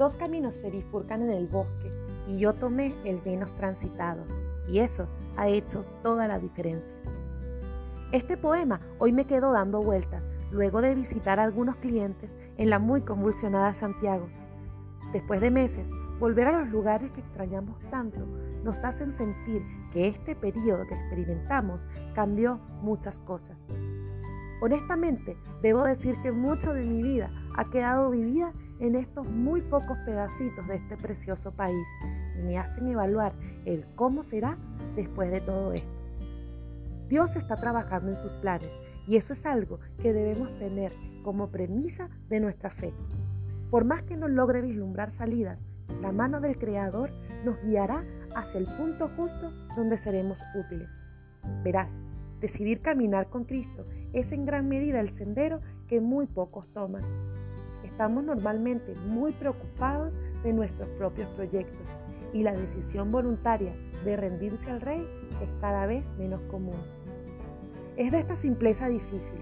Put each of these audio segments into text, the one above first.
Dos caminos se bifurcan en el bosque y yo tomé el menos transitado. Y eso ha hecho toda la diferencia. Este poema hoy me quedó dando vueltas luego de visitar a algunos clientes en la muy convulsionada Santiago. Después de meses, volver a los lugares que extrañamos tanto nos hacen sentir que este periodo que experimentamos cambió muchas cosas. Honestamente, debo decir que mucho de mi vida ha quedado vivida en estos muy pocos pedacitos de este precioso país y me hacen evaluar el cómo será después de todo esto. Dios está trabajando en sus planes y eso es algo que debemos tener como premisa de nuestra fe. Por más que no logre vislumbrar salidas, la mano del Creador nos guiará hacia el punto justo donde seremos útiles. Verás, decidir caminar con Cristo es en gran medida el sendero que muy pocos toman. Estamos normalmente muy preocupados de nuestros propios proyectos y la decisión voluntaria de rendirse al Rey es cada vez menos común. Es de esta simpleza difícil.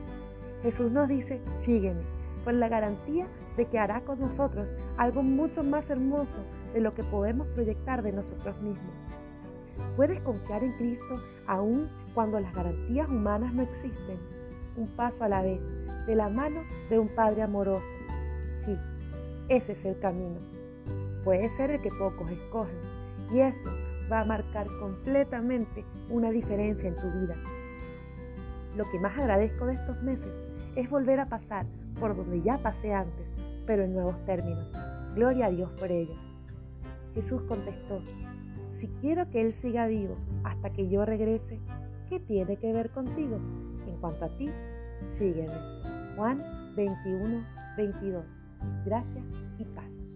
Jesús nos dice, sígueme, con la garantía de que hará con nosotros algo mucho más hermoso de lo que podemos proyectar de nosotros mismos. Puedes confiar en Cristo aún cuando las garantías humanas no existen, un paso a la vez, de la mano de un Padre amoroso. Ese es el camino. Puede ser el que pocos escogen y eso va a marcar completamente una diferencia en tu vida. Lo que más agradezco de estos meses es volver a pasar por donde ya pasé antes, pero en nuevos términos. Gloria a Dios por ello. Jesús contestó, si quiero que Él siga vivo hasta que yo regrese, ¿qué tiene que ver contigo? En cuanto a ti, sígueme. Juan 21, 22. Gracias y paz.